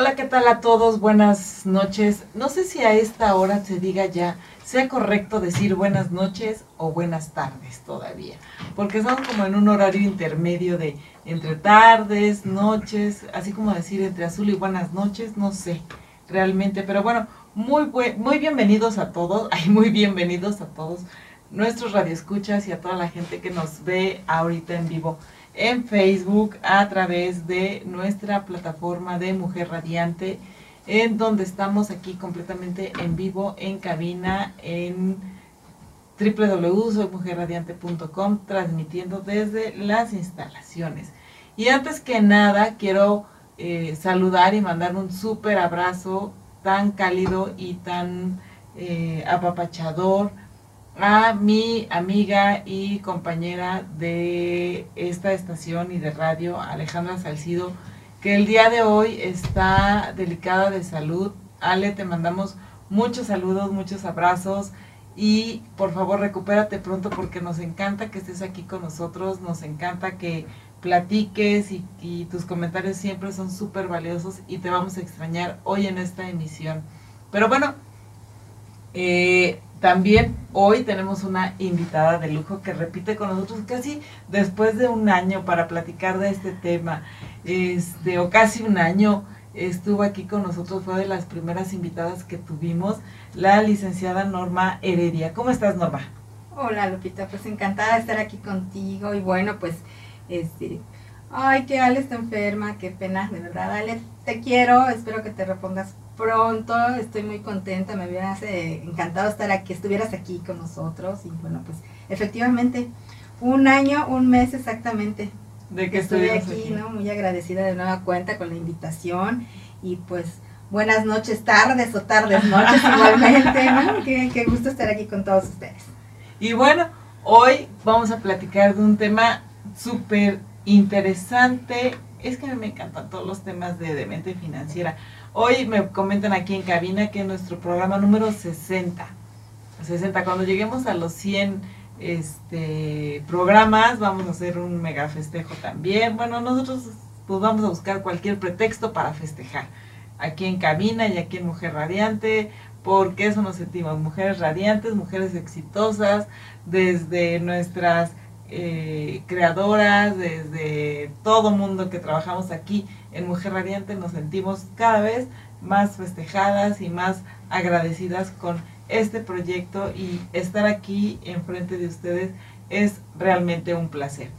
Hola, ¿qué tal a todos? Buenas noches. No sé si a esta hora se diga ya, sea correcto decir buenas noches o buenas tardes todavía, porque estamos como en un horario intermedio de entre tardes, noches, así como decir entre azul y buenas noches, no sé realmente, pero bueno, muy, muy bienvenidos a todos, ay, muy bienvenidos a todos nuestros radioescuchas y a toda la gente que nos ve ahorita en vivo en Facebook a través de nuestra plataforma de Mujer Radiante, en donde estamos aquí completamente en vivo en cabina en www.soymujerradiante.com transmitiendo desde las instalaciones. Y antes que nada quiero eh, saludar y mandar un súper abrazo tan cálido y tan eh, apapachador a mi amiga y compañera de esta estación y de radio, Alejandra Salcido, que el día de hoy está delicada de salud. Ale, te mandamos muchos saludos, muchos abrazos y por favor recupérate pronto porque nos encanta que estés aquí con nosotros, nos encanta que platiques y, tus comentarios siempre son súper valiosos y te vamos a extrañar hoy en esta emisión. Pero bueno, eh, también hoy tenemos una invitada de lujo que repite con nosotros casi después de un año para platicar de este tema, este, o casi un año estuvo aquí con nosotros, fue de las primeras invitadas que tuvimos, la licenciada Norma Heredia. ¿Cómo estás, Norma? Hola, Lupita, pues encantada de estar aquí contigo y bueno, pues, este, ay, que Ale está enferma, qué pena, de verdad, Ale, te quiero, espero que te repongas pronto, estoy muy contenta, me hubiera encantado estar aquí, estuvieras aquí con nosotros y bueno, pues efectivamente, un año, un mes exactamente. De que estoy aquí, ¿no? Muy agradecida de nueva cuenta con la invitación y pues buenas noches, tardes o tardes, noches igualmente, ¿no? Qué, qué gusto estar aquí con todos ustedes. Y bueno, hoy vamos a platicar de un tema súper interesante. Es que a mí me encantan todos los temas de mente financiera. Hoy me comentan aquí en cabina que nuestro programa número 60, 60, cuando lleguemos a los 100 este, programas, vamos a hacer un mega festejo también. Bueno, nosotros pues vamos a buscar cualquier pretexto para festejar. Aquí en cabina y aquí en Mujer Radiante, porque eso nos sentimos, mujeres radiantes, mujeres exitosas, desde nuestras eh, creadoras, desde todo mundo que trabajamos aquí en Mujer Radiante nos sentimos cada vez más festejadas y más agradecidas con este proyecto y estar aquí enfrente de ustedes es realmente un placer.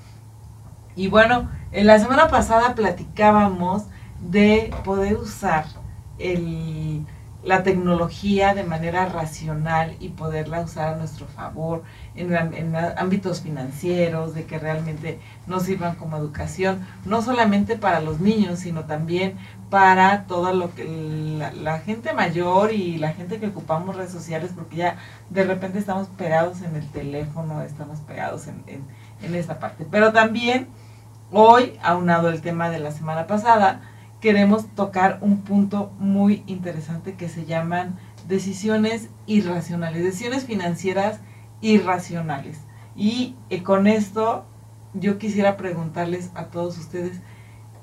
Y bueno, en la semana pasada platicábamos de poder usar el la tecnología de manera racional y poderla usar a nuestro favor en, ámbitos financieros, de que realmente nos sirvan como educación, no solamente para los niños, sino también para toda lo que la, gente mayor y la gente que ocupamos redes sociales, porque ya de repente estamos pegados en el teléfono, estamos pegados en, en, en parte. Pero también hoy, aunado el tema de la semana pasada, queremos tocar un punto muy interesante que se llaman decisiones irracionales, decisiones financieras irracionales. Y eh, con esto yo quisiera preguntarles a todos ustedes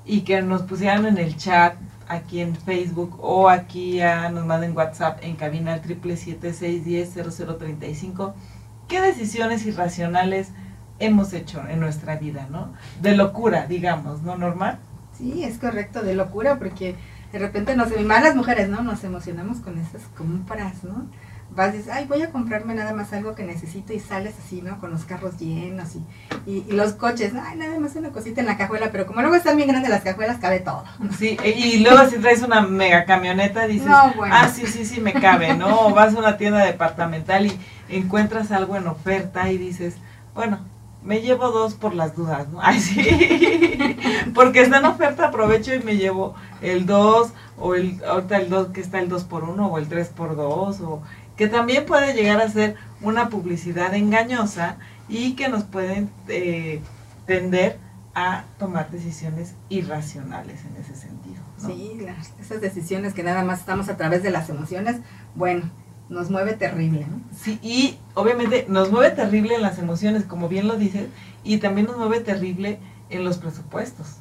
y que nos pusieran en el chat aquí en Facebook o aquí a, nos manden WhatsApp en cabina al triple siete seis diez cero cero treinta y cinco qué decisiones irracionales hemos hecho en nuestra vida, ¿no? De locura, digamos, ¿no, normal? Sí, es correcto, de locura, porque de repente nos, más las mujeres, ¿no? Nos emocionamos con esas compras, ¿no? Vas y dices, ay, voy a comprarme nada más algo que necesito y sales así, ¿no? Con los carros llenos y, y, los coches, ay, nada más una cosita en la cajuela, pero como luego están bien grandes las cajuelas, cabe todo. Sí, y luego si traes una mega camioneta dices, ah, sí, sí, sí, me cabe, ¿no? O vas a una tienda departamental y encuentras algo en oferta y dices, bueno, me llevo dos por las dudas, ¿no? Ay, sí. Porque está en oferta, aprovecho y me llevo el dos. o el, ahorita el 2 que está el 2 por 1 o el 3 por 2 o que también puede llegar a ser una publicidad engañosa y que nos pueden eh, tender a tomar decisiones irracionales en ese sentido. Sí, esas decisiones que nada más estamos a través de las emociones, bueno, nos mueve terrible, ¿no? Sí, y obviamente nos mueve terrible en las emociones, como bien lo dices, y también nos mueve terrible en los presupuestos.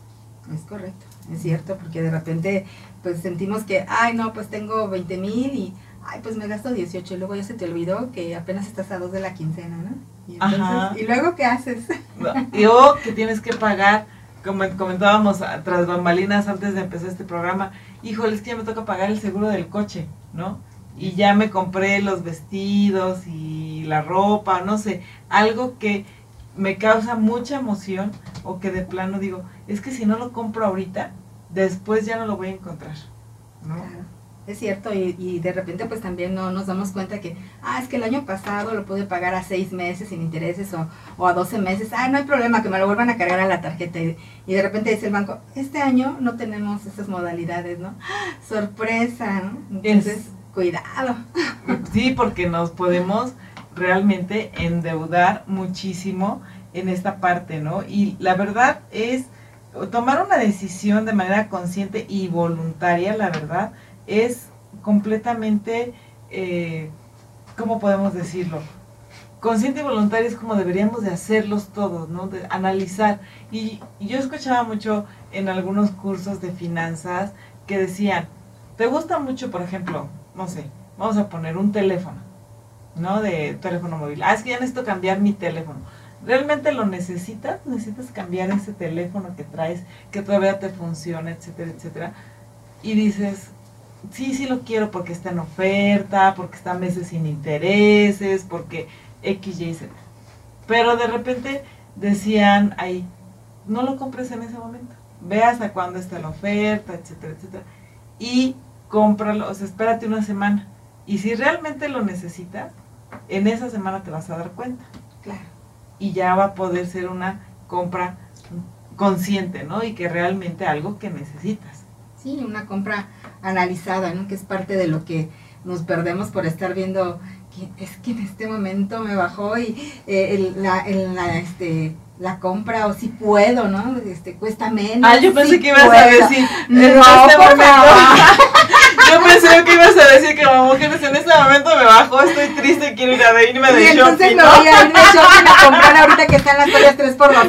Es correcto, es cierto, porque de repente pues sentimos que, ay, no, pues tengo 20 mil y, ay, pues me gasto 18 y luego ya se te olvidó que apenas estás a dos de la quincena, ¿no? Y, entonces, ¿y luego qué haces? y o que tienes que pagar, como comentábamos tras bambalinas antes de empezar este programa, híjole, es que ya me toca pagar el seguro del coche, ¿no? Y ya me compré los vestidos y la ropa, no sé, algo que me causa mucha emoción o que de plano digo, es que si no lo compro ahorita, después ya no lo voy a encontrar, ¿no? Es cierto, y, de repente pues también no nos damos cuenta que, ah, es que el año pasado lo pude pagar a seis meses sin intereses o, o a 12 meses, ah, no hay problema, que me lo vuelvan a cargar a la tarjeta. Y, de repente dice el banco, este año no tenemos esas modalidades, ¿no? Sorpresa, ¿no? Entonces, cuidado. Sí, porque nos podemos realmente endeudar muchísimo en esta parte, ¿no? Y la verdad es tomar una decisión de manera consciente y voluntaria, la verdad, es completamente, eh, ¿cómo podemos decirlo? Consciente y voluntaria es como deberíamos de hacerlos todos, ¿no? De analizar. Y, yo escuchaba mucho en algunos cursos de finanzas que decían, ¿te gusta mucho, por ejemplo, no sé, vamos a poner un teléfono, ¿no? De teléfono móvil. Ah, es que ya necesito cambiar mi teléfono. ¿Realmente lo necesitas? ¿Necesitas cambiar ese teléfono que traes, que todavía te funciona, etcétera, etcétera? Y dices, sí, sí lo quiero porque está en oferta, porque está meses sin intereses, porque X, Y, Z. Pero de repente decían ahí, no lo compres en ese momento. Ve hasta cuándo está la oferta, etcétera, etcétera. Y cómpralo, o sea, espérate una semana. Y si realmente lo necesitas, en esa semana te vas a dar cuenta. Claro. Y ya va a poder ser una compra consciente, ¿no? Y que realmente algo que necesitas. Sí, una compra analizada, ¿no? Que es parte de lo que nos perdemos por estar viendo que es que en este momento me bajó y eh, la, la, este, la compra o si puedo, ¿no? Este, cuesta menos. Ah, yo pensé que ibas a decir, en este momento. yo pensé que ibas a decir que como mujeres en este momento me bajó, estoy triste, quiero ir a irme de y shopping. Entonces me voy a ir de shopping a comprar ahorita que están las toallas 3 por 2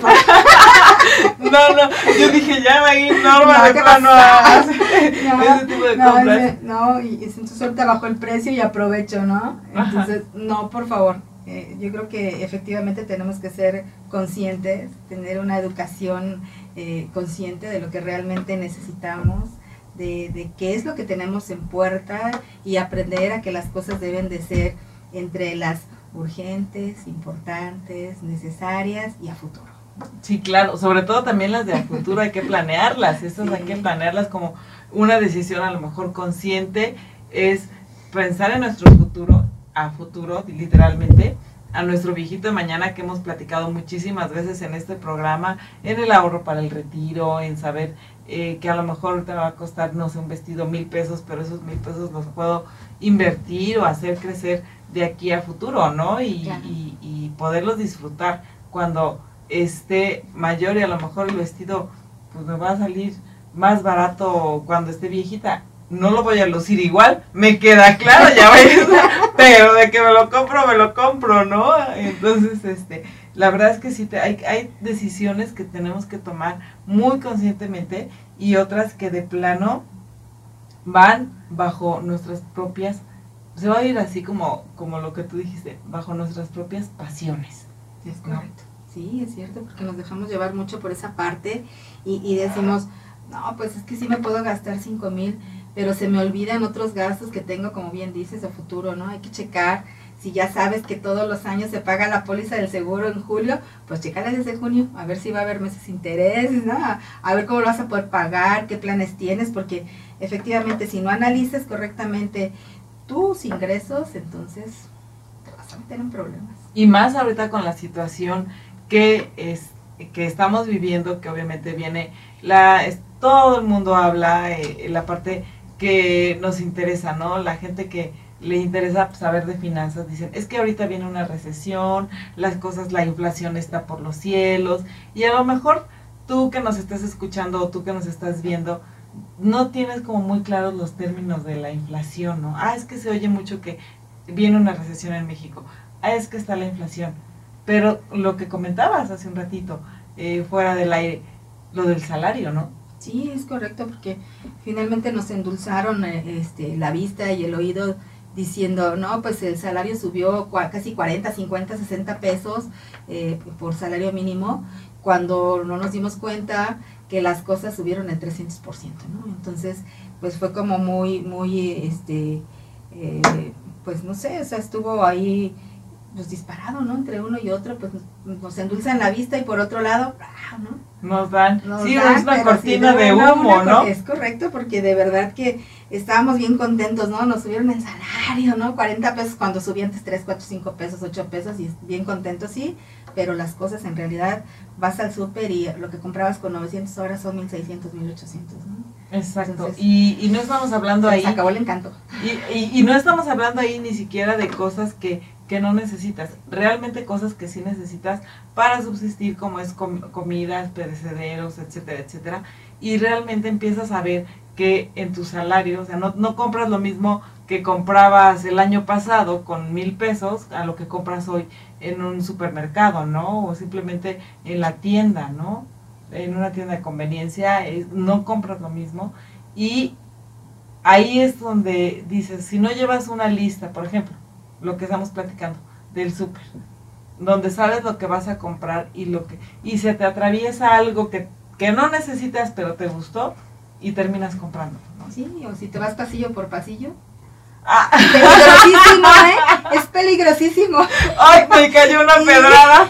No, no, yo dije, ya va a ir Norma de plano a ese tipo de compras. no, y entonces ahorita bajó el precio y aprovecho, ¿no? Entonces, no, por favor. Eh, yo creo que efectivamente tenemos que ser conscientes, tener una educación eh, consciente de lo que realmente necesitamos, de, de, qué es lo que tenemos en puerta y aprender a que las cosas deben de ser entre las urgentes, importantes, necesarias y a futuro. Sí, claro, sobre todo también las de a futuro hay que planearlas, esas hay que planearlas como una decisión a lo mejor consciente, es pensar en nuestro futuro, a futuro, literalmente, a nuestro viejito de mañana que hemos platicado muchísimas veces en este programa, en el ahorro para el retiro, en saber eh, que a lo mejor te va a costar, no sé, un vestido mil pesos, pero esos mil pesos los puedo invertir o hacer crecer de aquí a futuro, ¿no? Y, y, y poderlos disfrutar cuando esté mayor y a lo mejor el vestido pues me va a salir más barato cuando esté viejita. No lo voy a lucir igual, me queda claro, ya pero de que me lo compro, me lo compro, ¿no? Entonces, este, la verdad es que sí, te, hay, hay decisiones que tenemos que tomar muy conscientemente y otras que de plano van bajo nuestras propias, se va a ir así como, como lo que tú dijiste, bajo nuestras propias pasiones. Es correcto. Sí, es cierto, porque nos dejamos llevar mucho por esa parte y, decimos, no, pues es que sí me puedo gastar cinco mil, pero se me olvidan otros gastos que tengo, como bien dices, a futuro, ¿no? Hay que checar. Si ya sabes que todos los años se paga la póliza del seguro en julio, pues checala desde junio, a ver si va a haber meses intereses, ¿no? A ver cómo lo vas a poder pagar, qué planes tienes, porque efectivamente si no analizas correctamente tus ingresos, entonces te vas a meter en problemas. Y más ahorita con la situación que, es, que estamos viviendo, que obviamente viene, la, todo el mundo habla, eh, la parte que nos interesa, ¿no? La gente que le interesa saber de finanzas, dicen, es que ahorita viene una recesión, las cosas, la inflación está por los cielos, y a lo mejor tú que nos estás escuchando o tú que nos estás viendo, no tienes como muy claros los términos de la inflación, ¿no? Ah, es que se oye mucho que viene una recesión en México, ah, es que está la inflación, pero lo que comentabas hace un ratito, eh, fuera del aire, lo del salario, ¿no? Sí, es correcto, porque finalmente nos endulzaron eh, este, la vista y el oído diciendo, no, pues el salario subió casi 40, 50, 60 pesos eh, por salario mínimo, cuando no nos dimos cuenta que las cosas subieron el 300%, ¿no? Entonces, pues fue como muy, muy, este, eh, pues no sé, o sea, estuvo ahí pues disparado, ¿no? Entre uno y otro, pues nos endulzan la vista y por otro lado, ¿no? Nos dan, sí, es una cortina de humo, ¿no? Es correcto, porque de verdad que estábamos bien contentos, ¿no? Nos subieron el salario, ¿no? 40 pesos cuando subía antes 3, 4, 5 pesos, 8 pesos y bien contentos, sí, pero las cosas en realidad vas al súper y lo que comprabas con 900 horas son 1600, 1800, ¿no? Exacto, y, y, no estamos hablando ahí. Se acabó el encanto. Y, y, y, no estamos hablando ahí ni siquiera de cosas que, que no necesitas, realmente cosas que sí necesitas para subsistir, como es comidas, perecederos, etcétera, etcétera. Y realmente empiezas a ver que en tu salario, o sea, no, no compras lo mismo que comprabas el año pasado con mil pesos a lo que compras hoy en un supermercado, ¿no? O simplemente en la tienda, ¿no? En una tienda de conveniencia, no compras lo mismo. Y ahí es donde dices, si no llevas una lista, por ejemplo, lo que estamos platicando, del súper, donde sabes lo que vas a comprar y lo que y se te atraviesa algo que, que no necesitas pero te gustó y terminas comprando. Sí, o si te vas pasillo por pasillo. Ah. Peligrosísimo, ¿eh? Es peligrosísimo. Ay, me cayó una pedrada.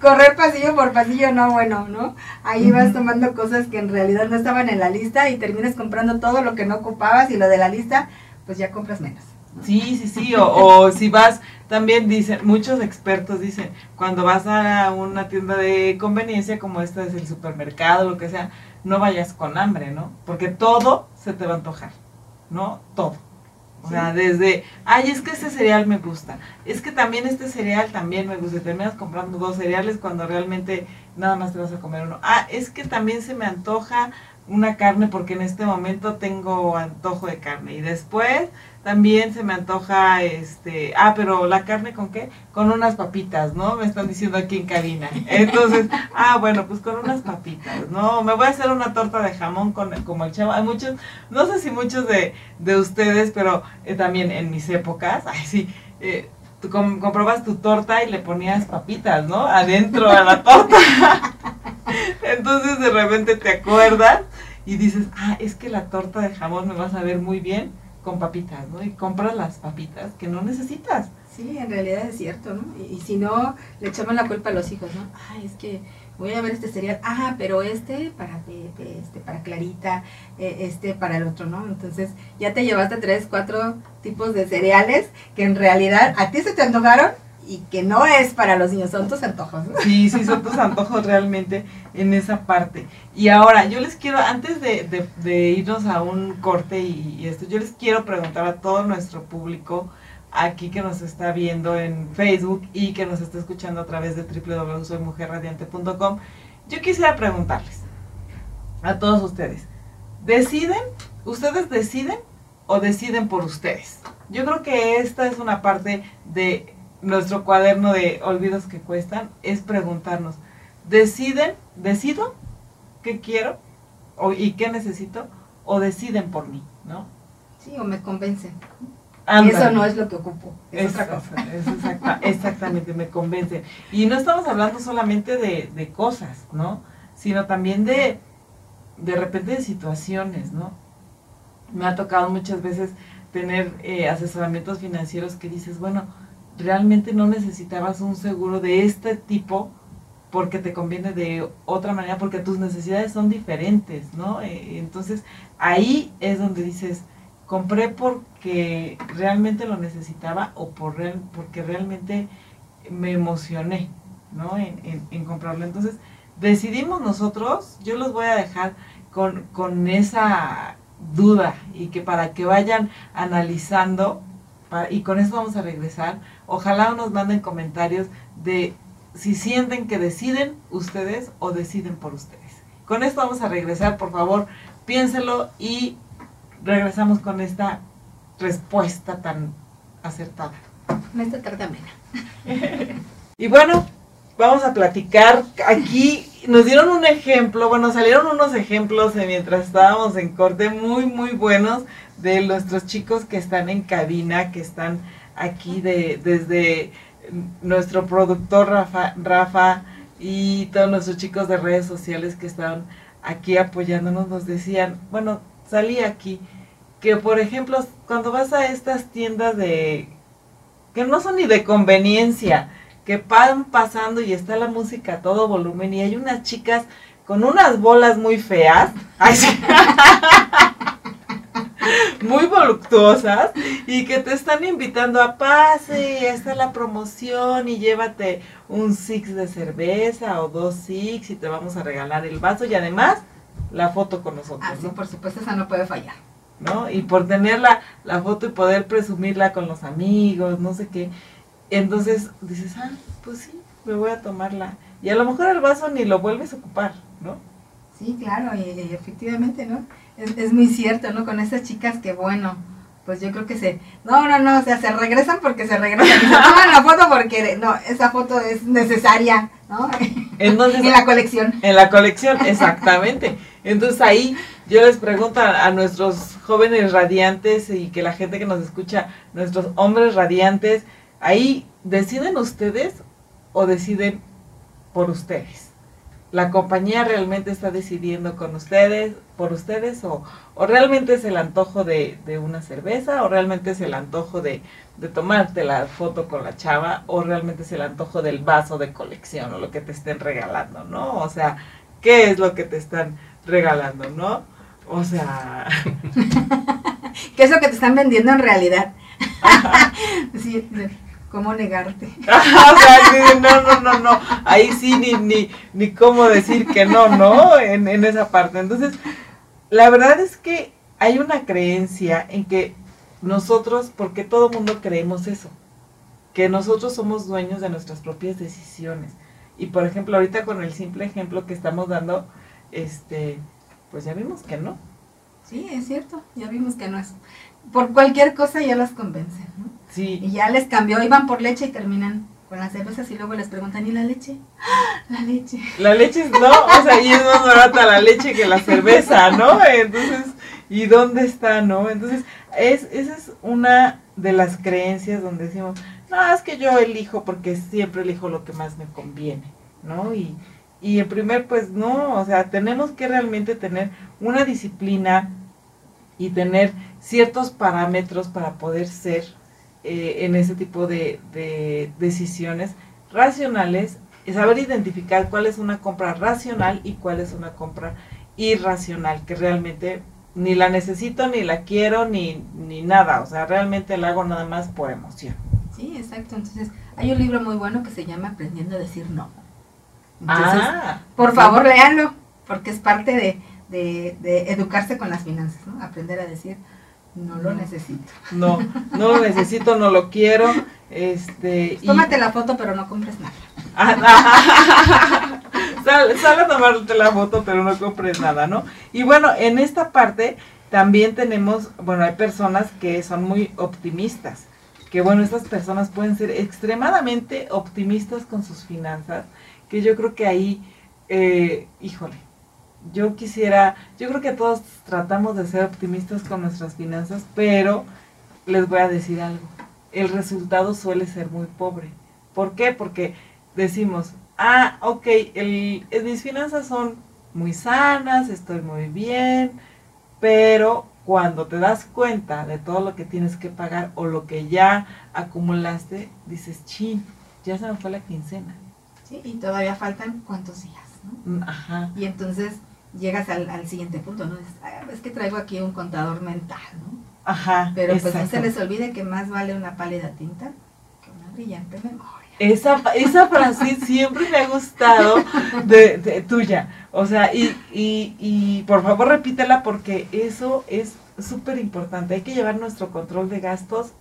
Correr pasillo por pasillo, no, bueno, ¿no? Ahí vas tomando cosas que en realidad no estaban en la lista y terminas comprando todo lo que no ocupabas y lo de la lista, pues ya compras menos. Sí, sí, sí, o, si vas, también dicen, muchos expertos dicen, cuando vas a una tienda de conveniencia como esta es el supermercado, lo que sea, no vayas con hambre, ¿no? Porque todo se te va a antojar, ¿no? Todo. O sea, desde, ay, es que este cereal me gusta, es que también este cereal también me gusta, y terminas comprando dos cereales cuando realmente nada más te vas a comer uno. Ah, es que también se me antoja una carne porque en este momento tengo antojo de carne y después también se me antoja, este, ah, pero la carne con qué? Con unas papitas, ¿no? Me están diciendo aquí en cabina. Entonces, ah, bueno, pues con unas papitas, ¿no? Me voy a hacer una torta de jamón con, como el chavo. Hay muchos, no sé si muchos de, de ustedes, pero eh, también en mis épocas, ay, sí, eh, tú comprobas tu torta y le ponías papitas, ¿no? Adentro a la torta. Entonces de repente te acuerdas y dices, ah, es que la torta de jamón me va a saber muy bien con papitas, ¿no? Y compras las papitas que no necesitas. Sí, en realidad es cierto, ¿no? Y, si no, le echamos la culpa a los hijos, ¿no? Ay, es que voy a ver este cereal, ah, pero este para Pepe, este para Clarita, eh, este para el otro, ¿no? Entonces ya te llevaste tres, cuatro tipos de cereales que en realidad a ti se te antojaron y que no es para los niños, son tus antojos. Sí, sí, son tus antojos realmente en esa parte. Y ahora, yo les quiero, antes de, de, irnos a un corte y, esto, yo les quiero preguntar a todo nuestro público aquí que nos está viendo en Facebook y que nos está escuchando a través de www.soymujerradiante.com, yo quisiera preguntarles a todos ustedes, ¿deciden? ¿Ustedes deciden o deciden por ustedes? Yo creo que esta es una parte de nuestro cuaderno de olvidos que cuestan es preguntarnos, ¿deciden, decido qué quiero o, y qué necesito o deciden por mí, ¿no? Sí, o me convencen. Y eso no es lo que ocupo, es, otra cosa. exactamente, me convencen. Y no estamos hablando solamente de, de cosas, ¿no? Sino también de, de repente de situaciones, ¿no? Me ha tocado muchas veces tener eh, asesoramientos financieros que dices, bueno, realmente no necesitabas un seguro de este tipo porque te conviene de otra manera, porque tus necesidades son diferentes, ¿no? Eh, entonces ahí es donde dices, compré porque realmente lo necesitaba o por porque realmente me emocioné, ¿no? En, en, comprarlo. Entonces decidimos nosotros, yo los voy a dejar con, con esa duda y que para que vayan analizando, y con eso vamos a regresar, ojalá nos manden comentarios de si sienten que deciden ustedes o deciden por ustedes. Con esto vamos a regresar, por favor, piénselo y regresamos con esta respuesta tan acertada. No está tarde y bueno, vamos a platicar aquí. Nos dieron un ejemplo, bueno, salieron unos ejemplos mientras estábamos en corte muy, muy buenos de nuestros chicos que están en cabina, que están aquí de, desde nuestro productor Rafa, Rafa y todos nuestros chicos de redes sociales que están aquí apoyándonos, nos decían, bueno, salí aquí, que por ejemplo, cuando vas a estas tiendas de, que no son ni de conveniencia, que van pasando y está la música a todo volumen y hay unas chicas con unas bolas muy feas. muy voluptuosas y que te están invitando a pase, esta es la promoción y llévate un six de cerveza o dos six y te vamos a regalar el vaso y además la foto con nosotros. Ah, sí, por supuesto, esa no puede fallar. ¿No? Y por tener la, la foto y poder presumirla con los amigos, no sé qué. Entonces dices, ah, pues sí, me voy a tomarla. Y a lo mejor el vaso ni lo vuelves a ocupar, ¿no? Sí, claro, y, efectivamente, ¿no? Es, es, muy cierto, ¿no? Con esas chicas que, bueno, pues yo creo que se... No, no, no, o sea, se regresan porque se regresan. Y se toman la foto porque, no, esa foto es necesaria, ¿no? Entonces, en la colección. En la colección, exactamente. Entonces ahí yo les pregunto a, nuestros jóvenes radiantes y que la gente que nos escucha, nuestros hombres radiantes, Ahí deciden ustedes o deciden por ustedes. La compañía realmente está decidiendo con ustedes, por ustedes, o, realmente es el antojo de, una cerveza, o realmente es el antojo de, de tomarte la foto con la chava, o realmente es el antojo del vaso de colección, o lo que te estén regalando, ¿no? O sea, ¿qué es lo que te están regalando, no? O sea... ¿Qué es lo que te están vendiendo en realidad? sí, ¿Cómo negarte? o sea, no, no, no, no. Ahí sí ni, ni, ni cómo decir que no, ¿no? En, en esa parte. Entonces, la verdad es que hay una creencia en que nosotros, porque todo mundo creemos eso, que nosotros somos dueños de nuestras propias decisiones. Y por ejemplo, ahorita con el simple ejemplo que estamos dando, este, pues ya vimos que no. Sí, es cierto, ya vimos que no es. Por cualquier cosa ya las convencen, ¿no? Y ya les cambió, iban por leche y terminan con las cervezas y luego les preguntan, ¿y la leche? ¡Ah! La leche. La leche no, o sea, y es más barata la leche que la cerveza, ¿no? Entonces, ¿y dónde está, no? Entonces, es, esa es una de las creencias donde decimos, no, es que yo elijo porque siempre elijo lo que más me conviene, ¿no? Y, y en primer, pues no, o sea, tenemos que realmente tener una disciplina y tener ciertos parámetros para poder ser eh, en ese tipo de, decisiones racionales, es saber identificar cuál es una compra racional y cuál es una compra irracional, que realmente ni la necesito, ni la quiero, ni, ni nada, o sea, realmente la hago nada más por emoción. Sí, exacto, entonces hay un libro muy bueno que se llama Aprendiendo a decir no. Ah, por favor, léanlo, porque es parte de, de, de educarse con las finanzas, ¿no? Aprender a decir no lo necesito. No, no lo necesito, no lo quiero. Este, Tómate la foto, pero no compres nada. sal, a tomarte la foto, pero no compres nada, ¿no? Y bueno, en esta parte también tenemos, bueno, hay personas que son muy optimistas. Que bueno, estas personas pueden ser extremadamente optimistas con sus finanzas. Que yo creo que ahí, eh, híjole, yo quisiera, yo creo que todos tratamos de ser optimistas con nuestras finanzas, pero les voy a decir algo, el resultado suele ser muy pobre. ¿Por qué? Porque decimos, ah, ok, mis finanzas son muy sanas, estoy muy bien, pero cuando te das cuenta de todo lo que tienes que pagar o lo que ya acumulaste, dices, chin, ya se me fue la quincena. Sí, y todavía faltan cuántos días, ¿no? Mm, ajá. Y entonces llegas al, al siguiente punto, ¿no? Es, ah, es, que traigo aquí un contador mental, ¿no? Ajá. Pero pues no se les olvide que más vale una pálida tinta que una brillante memoria. Esa, esa frase siempre me ha gustado de, tuya. O sea, y, y, y por favor repítela porque eso es súper importante. Hay que llevar nuestro control de gastos.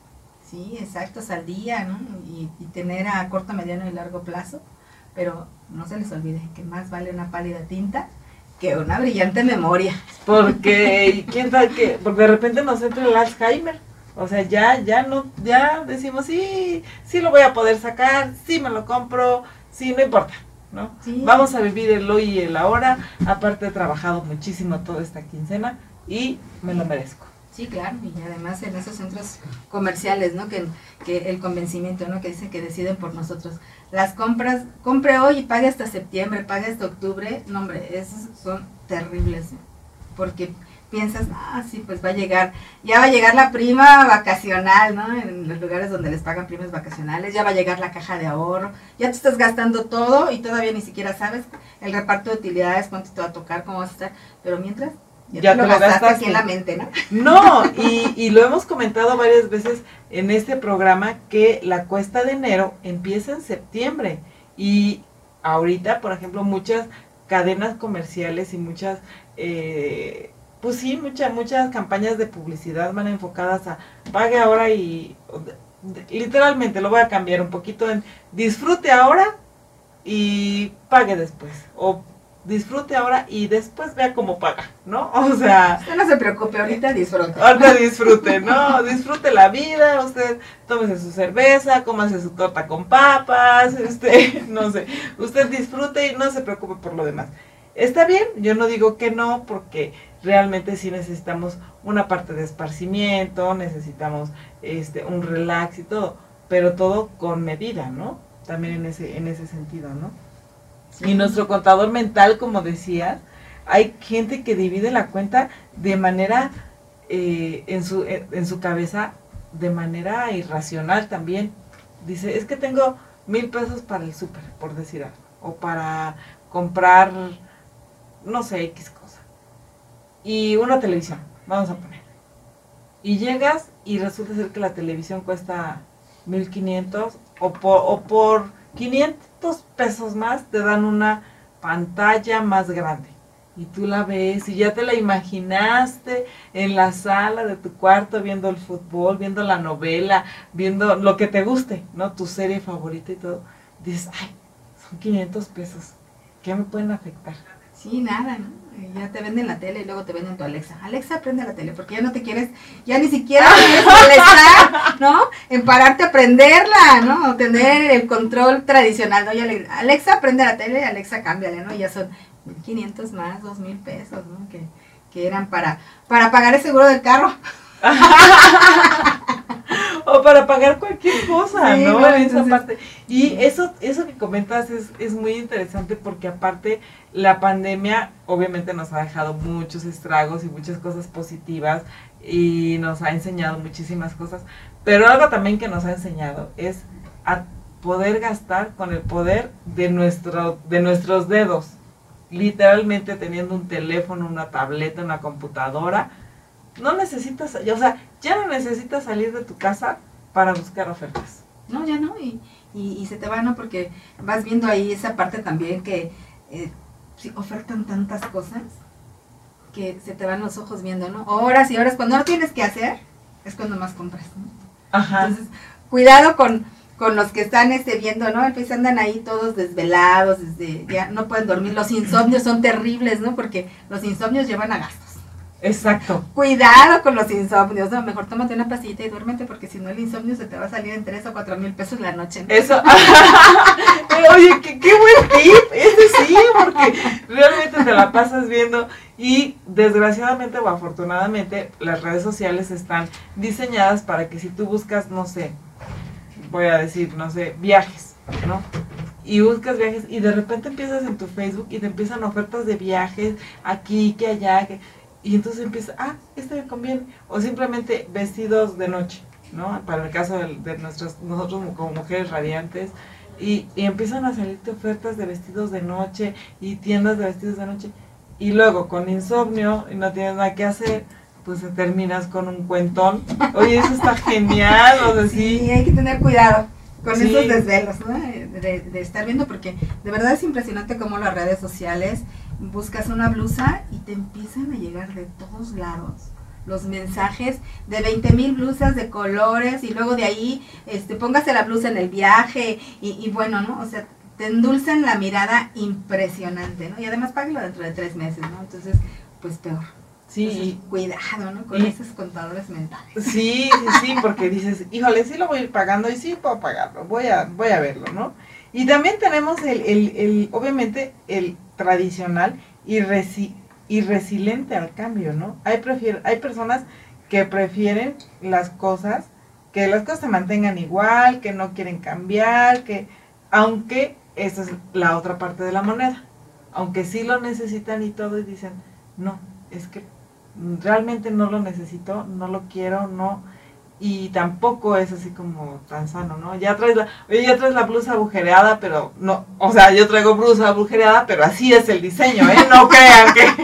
Sí, exactos al día, ¿no? Y, y tener a corto, mediano y largo plazo. Pero no se les olvide que más vale una pálida tinta que una brillante memoria. Porque, ¿quién sabe que? Porque de repente nos entra el Alzheimer. O sea, ya, ya no, ya decimos, sí, sí lo voy a poder sacar, sí me lo compro, sí, no importa, ¿no? Vamos a vivir el hoy y el ahora. Aparte he trabajado muchísimo toda esta quincena y me lo merezco. Sí, claro, y además en esos centros comerciales, ¿no? Que, que el convencimiento, ¿no? Que dicen que deciden por nosotros. Las compras, compre hoy y pague hasta septiembre, pague hasta octubre, no hombre, esos son terribles, porque piensas, ah, sí, pues va a llegar, ya va a llegar la prima vacacional, ¿no? En los lugares donde les pagan primas vacacionales, ya va a llegar la caja de ahorro, ya te estás gastando todo y todavía ni siquiera sabes el reparto de utilidades, cuánto te va a tocar, cómo vas a estar, pero mientras ya, te lo, gastaste, aquí en la mente, ¿no? No, y, y lo hemos comentado varias veces en este programa que la cuesta de enero empieza en septiembre y ahorita, por ejemplo, muchas cadenas comerciales y muchas eh, pues sí, muchas muchas campañas de publicidad van enfocadas a pague ahora y literalmente lo voy a cambiar un poquito en disfrute ahora y pague después. O disfrute ahora y después vea cómo paga, ¿no? O sea... Usted no se preocupe, ahorita disfrute. Ahorita disfrute, ¿no? Disfrute la vida, usted tómese su cerveza, cómase su torta con papas, este, no sé, usted disfrute y no se preocupe por lo demás. Está bien, yo no digo que no, porque realmente sí necesitamos una parte de esparcimiento, necesitamos este un relax y todo, pero todo con medida, ¿no? También en ese, en ese sentido, ¿no? Y nuestro contador mental, como decías, hay gente que divide la cuenta de manera, eh, en, su, en su cabeza, de manera irracional también. Dice, es que tengo mil pesos para el súper, por decir algo, o para comprar, no sé, X cosa. Y una televisión, vamos a poner. Y llegas y resulta ser que la televisión cuesta 1500 o por, o por 500 pesos más te dan una pantalla más grande. Y tú la ves y ya te la imaginaste en la sala de tu cuarto viendo el fútbol, viendo la novela, viendo lo que te guste, ¿no? Tu serie favorita y todo. Dices, ay, son 500 pesos. ¿Qué me pueden afectar? Sí, nada, ¿no? Ya te venden la tele y luego te venden tu Alexa. Alexa, prende la tele, porque ya no te quieres, ya ni siquiera quieres molestar, ¿no? En pararte a prenderla, ¿no? tener el control tradicional, ¿no? Ya le, Alexa, prende la tele, Alexa, cámbiale, ¿no? Ya son 1500 más, 2000 pesos, ¿no? Que, que eran para, para pagar el seguro del carro. o para pagar cualquier cosa, ¿no? esa parte. Y eso, eso que comentas es, es muy interesante porque aparte la pandemia obviamente nos ha dejado muchos estragos y muchas cosas positivas y nos ha enseñado muchísimas cosas, pero algo también que nos ha enseñado es a poder gastar con el poder de, nuestro, de nuestros dedos, literalmente teniendo un teléfono, una tableta, una computadora, no necesitas, o sea, ya no necesitas salir de tu casa para buscar ofertas. No, ya no, y, y, se te va, ¿no? Porque vas viendo ahí esa parte también que eh, ofertan tantas cosas que se te van los ojos viendo, ¿no? Horas y horas, cuando no tienes que hacer, es cuando más compras, ¿no? Ajá. Entonces, cuidado con, con los que están este, viendo, ¿no? Pues andan ahí todos desvelados, desde, ya no pueden dormir. Los insomnios son terribles, ¿no? Porque los insomnios llevan a gastos. Exacto. Cuidado con los insomnios, no, mejor tómate una pasillita y duérmete porque si no el insomnio se te va a salir en 3 o 4 mil pesos la noche. Eso. Oye, qué, qué buen tip. Ese sí, porque realmente te la pasas viendo y desgraciadamente o afortunadamente las redes sociales están diseñadas para que si tú buscas, no sé, voy a decir, no sé, viajes, ¿no? y buscas viajes y de repente empiezas en tu Facebook y te empiezan ofertas de viajes aquí, que allá, que y entonces empieza, ah, este me conviene. O simplemente vestidos de noche, ¿no? Para el caso de, de nosotros como mujeres radiantes. Y, y, empiezan a salirte ofertas de vestidos de noche y tiendas de vestidos de noche. Y luego con insomnio y no tienes nada que hacer, pues terminas con un cuentón. Oye, eso está genial, o sea, sí. hay que tener cuidado. con esos desvelos, ¿no? De, de, estar viendo, porque de verdad es impresionante cómo las redes sociales buscas una blusa y te empiezan a llegar de todos lados los mensajes de 20 mil blusas de colores y luego de ahí este póngase la blusa en el viaje y, y bueno, ¿no? O sea, te endulzan la mirada impresionante, ¿no? Y además págalo dentro de tres meses, ¿no? Entonces, pues peor. Sí. cuidado, ¿no? Con esos contadores mentales. Sí, sí, porque dices, híjole, sí lo voy a ir pagando y sí puedo pagarlo, voy a, voy a verlo, ¿no? Y también tenemos el, el, el obviamente, el tradicional y, resi y resiliente al cambio, ¿no? Hay, hay personas que prefieren las cosas, que las cosas se mantengan igual, que no quieren cambiar, que, aunque esa es la otra parte de la moneda, aunque sí lo necesitan y todo y dicen, no, es que realmente no lo necesito, no lo quiero, no, y tampoco es así como tan sano, ¿no? Ya traes la, ya traes la blusa agujereada, pero no, o sea, yo traigo blusa agujereada, pero así es el diseño, ¿eh? No crean que...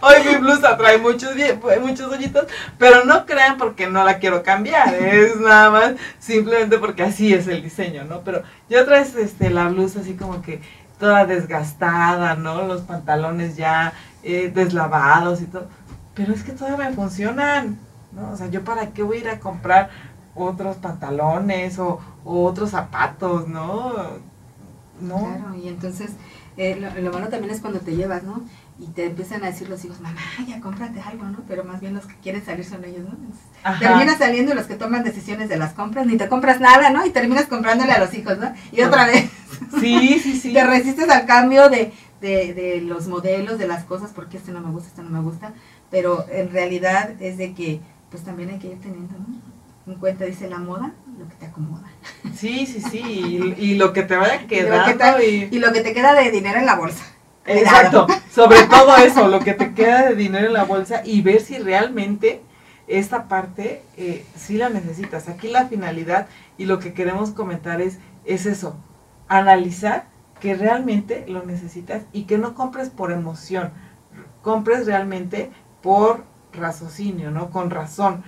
Hoy mi blusa trae muchos, muchos hoyitos, pero no crean porque no la quiero cambiar, es nada más simplemente porque así es el diseño, ¿no? Pero ya traes este, la blusa así como que toda desgastada, ¿no? Los pantalones ya eh, deslavados y todo. Pero es que todavía me funcionan, ¿no? O sea, ¿yo para qué voy a ir a comprar otros pantalones o, otros zapatos, ¿no? ¿No? Claro, y entonces eh, lo, lo, bueno también es cuando te llevas, ¿no? Y te empiezan a decir los hijos, mamá, ya cómprate algo, ¿no? Pero más bien los que quieren salir son ellos, ¿no? Terminas saliendo los que toman decisiones de las compras, ni te compras nada, ¿no? Y terminas comprándole a los hijos, ¿no? Y otra vez. Sí, sí, sí. te resistes al cambio de, de, de, los modelos, de las cosas, porque este no me gusta, este no me gusta, pero en realidad es de que, pues también hay que ir teniendo, ¿no? En cuenta, dice la moda, lo que te acomoda. Sí, sí, sí, y, lo que te vaya quedando. Y, y, lo que te queda de dinero en la bolsa. Exacto, sobre todo eso, lo que te queda de dinero en la bolsa y ver si realmente esta parte eh, sí la necesitas. Aquí la finalidad y lo que queremos comentar es, es eso, analizar que realmente lo necesitas y que no compres por emoción, compres realmente por raciocinio, ¿no? Con razón.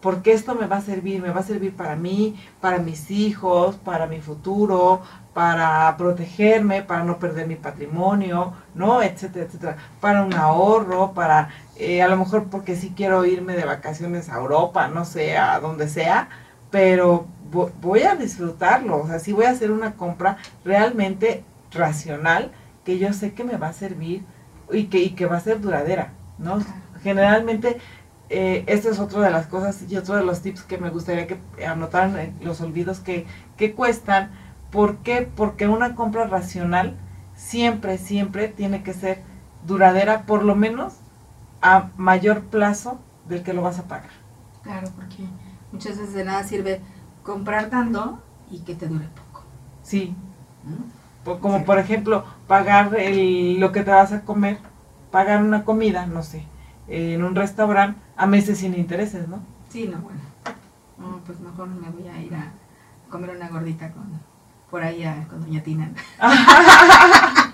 Porque esto me va a servir, me va a servir para mí, para mis hijos, para mi futuro, para protegerme, para no perder mi patrimonio, ¿no? Etcétera, etcétera. Para un ahorro, para eh, a lo mejor porque sí quiero irme de vacaciones a Europa, no sé, a donde sea, pero voy a disfrutarlo, o sea, sí voy a hacer una compra realmente racional que yo sé que me va a servir y que, y que va a ser duradera, ¿no? Generalmente, eh, esto es otra de las cosas y otro de los tips que me gustaría que anotaran los olvidos que, que cuestan. ¿Por qué? Porque una compra racional siempre, siempre tiene que ser duradera, por lo menos a mayor plazo del que lo vas a pagar. Claro, porque muchas veces de nada sirve comprar tanto y que te dure poco. Sí. Como por ejemplo, pagar el, lo que te vas a comer, pagar una comida, no sé, en un restaurante a meses sin intereses, ¿no? Sí, no, bueno. pues mejor me voy a ir a comer una gordita con por ahí con Doña Tina.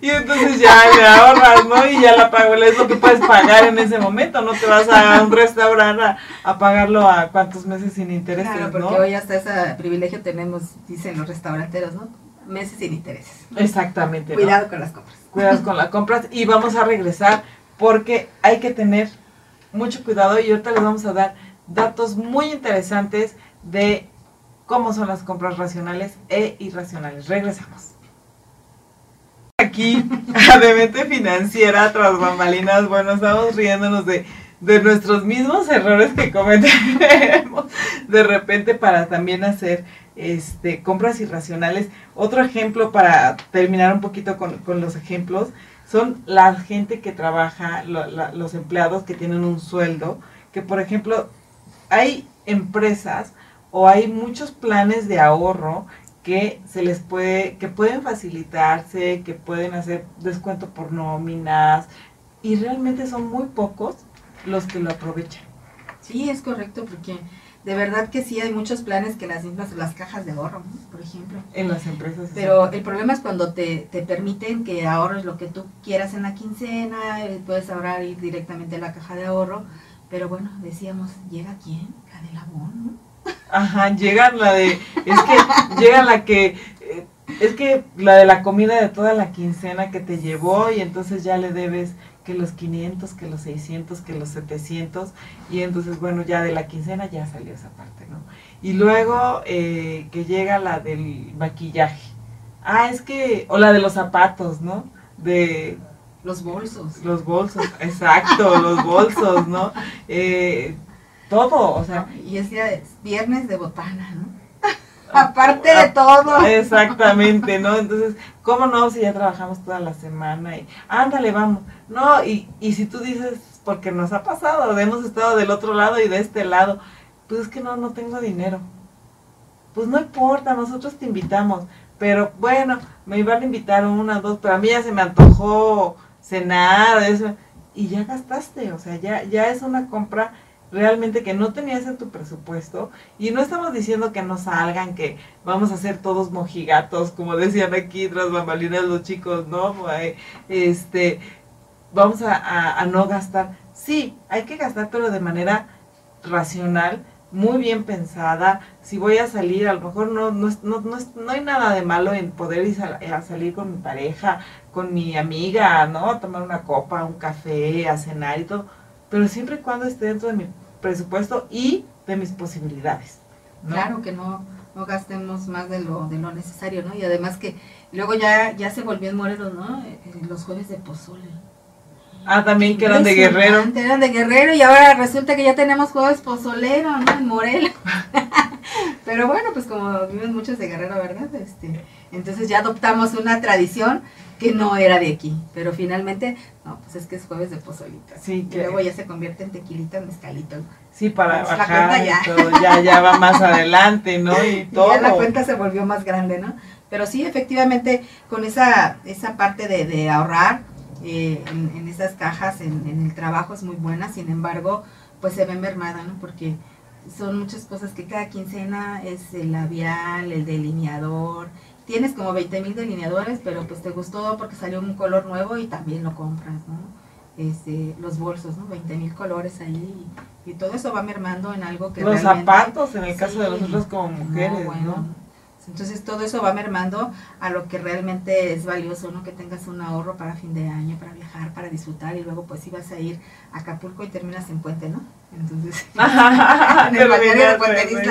y entonces ya le ahorras, ¿no? Y ya la pago, es lo que puedes pagar en ese momento, no te vas a un restaurante a, pagarlo a cuántos meses sin intereses, claro, porque hoy hasta ese privilegio tenemos, dicen los restauranteros, ¿no? Meses sin intereses. Exactamente. Cuidado con las compras. Cuidado con las compras y vamos a regresar porque hay que tener mucho cuidado y ahorita les vamos a dar datos muy interesantes de cómo son las compras racionales e irracionales. Regresamos aquí a Demente Financiera tras bambalinas. Bueno, estamos riéndonos de, de nuestros mismos errores que cometemos de repente para también hacer este, compras irracionales. Otro ejemplo para terminar un poquito con, con los ejemplos son la gente que trabaja, los empleados que tienen un sueldo, que por ejemplo hay empresas o hay muchos planes de ahorro que se les puede, que pueden facilitarse, que pueden hacer descuento por nóminas, y realmente son muy pocos los que lo aprovechan. Sí, es correcto, porque de verdad que sí hay muchos planes que las mismas, las cajas de ahorro, por ejemplo. En las empresas. Pero el problema es cuando te, te permiten que ahorres lo que tú quieras en la quincena, eh, puedes ahorrar ir directamente a la caja de ahorro, pero bueno, decíamos, ¿llega quién? La del abono. Ajá, llega la de, es que llega la que, eh, es que la de la comida de toda la quincena que te llevó y entonces ya le debes que los 500, que los 600, que los 700 y entonces bueno, ya de la quincena ya salió esa parte, ¿no? Y luego eh, que llega la del maquillaje. Ah, es que, o la de los zapatos, ¿no? De... Los bolsos. Los bolsos, exacto, los bolsos, ¿no? Eh, todo, o sea. Y es día viernes de botana, ¿no? Aparte de todo. Exactamente, ¿no? Entonces, ¿cómo no si ya trabajamos toda la semana? Y ándale, vamos. No, y, y si tú dices, porque nos ha pasado, hemos estado del otro lado y de este lado, pues es que no, no tengo dinero. Pues no importa, nosotros te invitamos. Pero bueno, me iban a invitar una, dos, pero a mí ya se me antojó cenar, eso. Y ya gastaste, o sea, ya, ya es una compra realmente que no tenías en tu presupuesto y no estamos diciendo que no salgan, que vamos a ser todos mojigatos, como decían aquí tras bambalinas los chicos, ¿no? Este, vamos a, a no gastar. Sí, hay que gastar, pero de manera racional, muy bien pensada. Si voy a salir, a lo mejor no, no, no, no, hay nada de malo en poder ir a, salir con mi pareja, con mi amiga, ¿no? A tomar una copa, un café, a cenar y todo. Pero siempre y cuando esté dentro de mi presupuesto y de mis posibilidades. Claro que no, no gastemos más de lo, de lo necesario, ¿no? Y además que luego ya, ya se volvió en Morelos, ¿no? Eh, eh, los jueves de pozole. Ah, también que eran de Guerrero. Eran de Guerrero y ahora resulta que ya tenemos jueves pozolero, ¿no? En Morelos. Pero bueno, pues como viven muchos de Guerrero, ¿verdad? Este, entonces ya adoptamos una tradición que no era de aquí, pero finalmente, no, pues es que es jueves de pozolita. Sí, que... Y luego ya se convierte en tequilita, en mezcalito. Sí, para pues bajar ya. ya. ya, va más adelante, ¿no? Y todo. ya la cuenta se volvió más grande, ¿no? Pero sí, efectivamente, con esa, esa parte de, de ahorrar eh, en, esas cajas, en, en, el trabajo es muy buena, sin embargo, pues se ve mermada, ¿no? Porque son muchas cosas que cada quincena es el labial, el delineador, tienes como 20 mil delineadores, pero pues te gustó porque salió un color nuevo y también lo compras, ¿no? Este, los bolsos, ¿no? 20 mil colores ahí y, todo eso va mermando en algo que Los zapatos, en el caso de nosotros como mujeres, ¿no? Entonces todo eso va mermando a lo que realmente es valioso, ¿no? Que tengas un ahorro para fin de año, para viajar, para disfrutar y luego pues si vas a ir a Acapulco y terminas en Puente, ¿no? Entonces, en el de Puente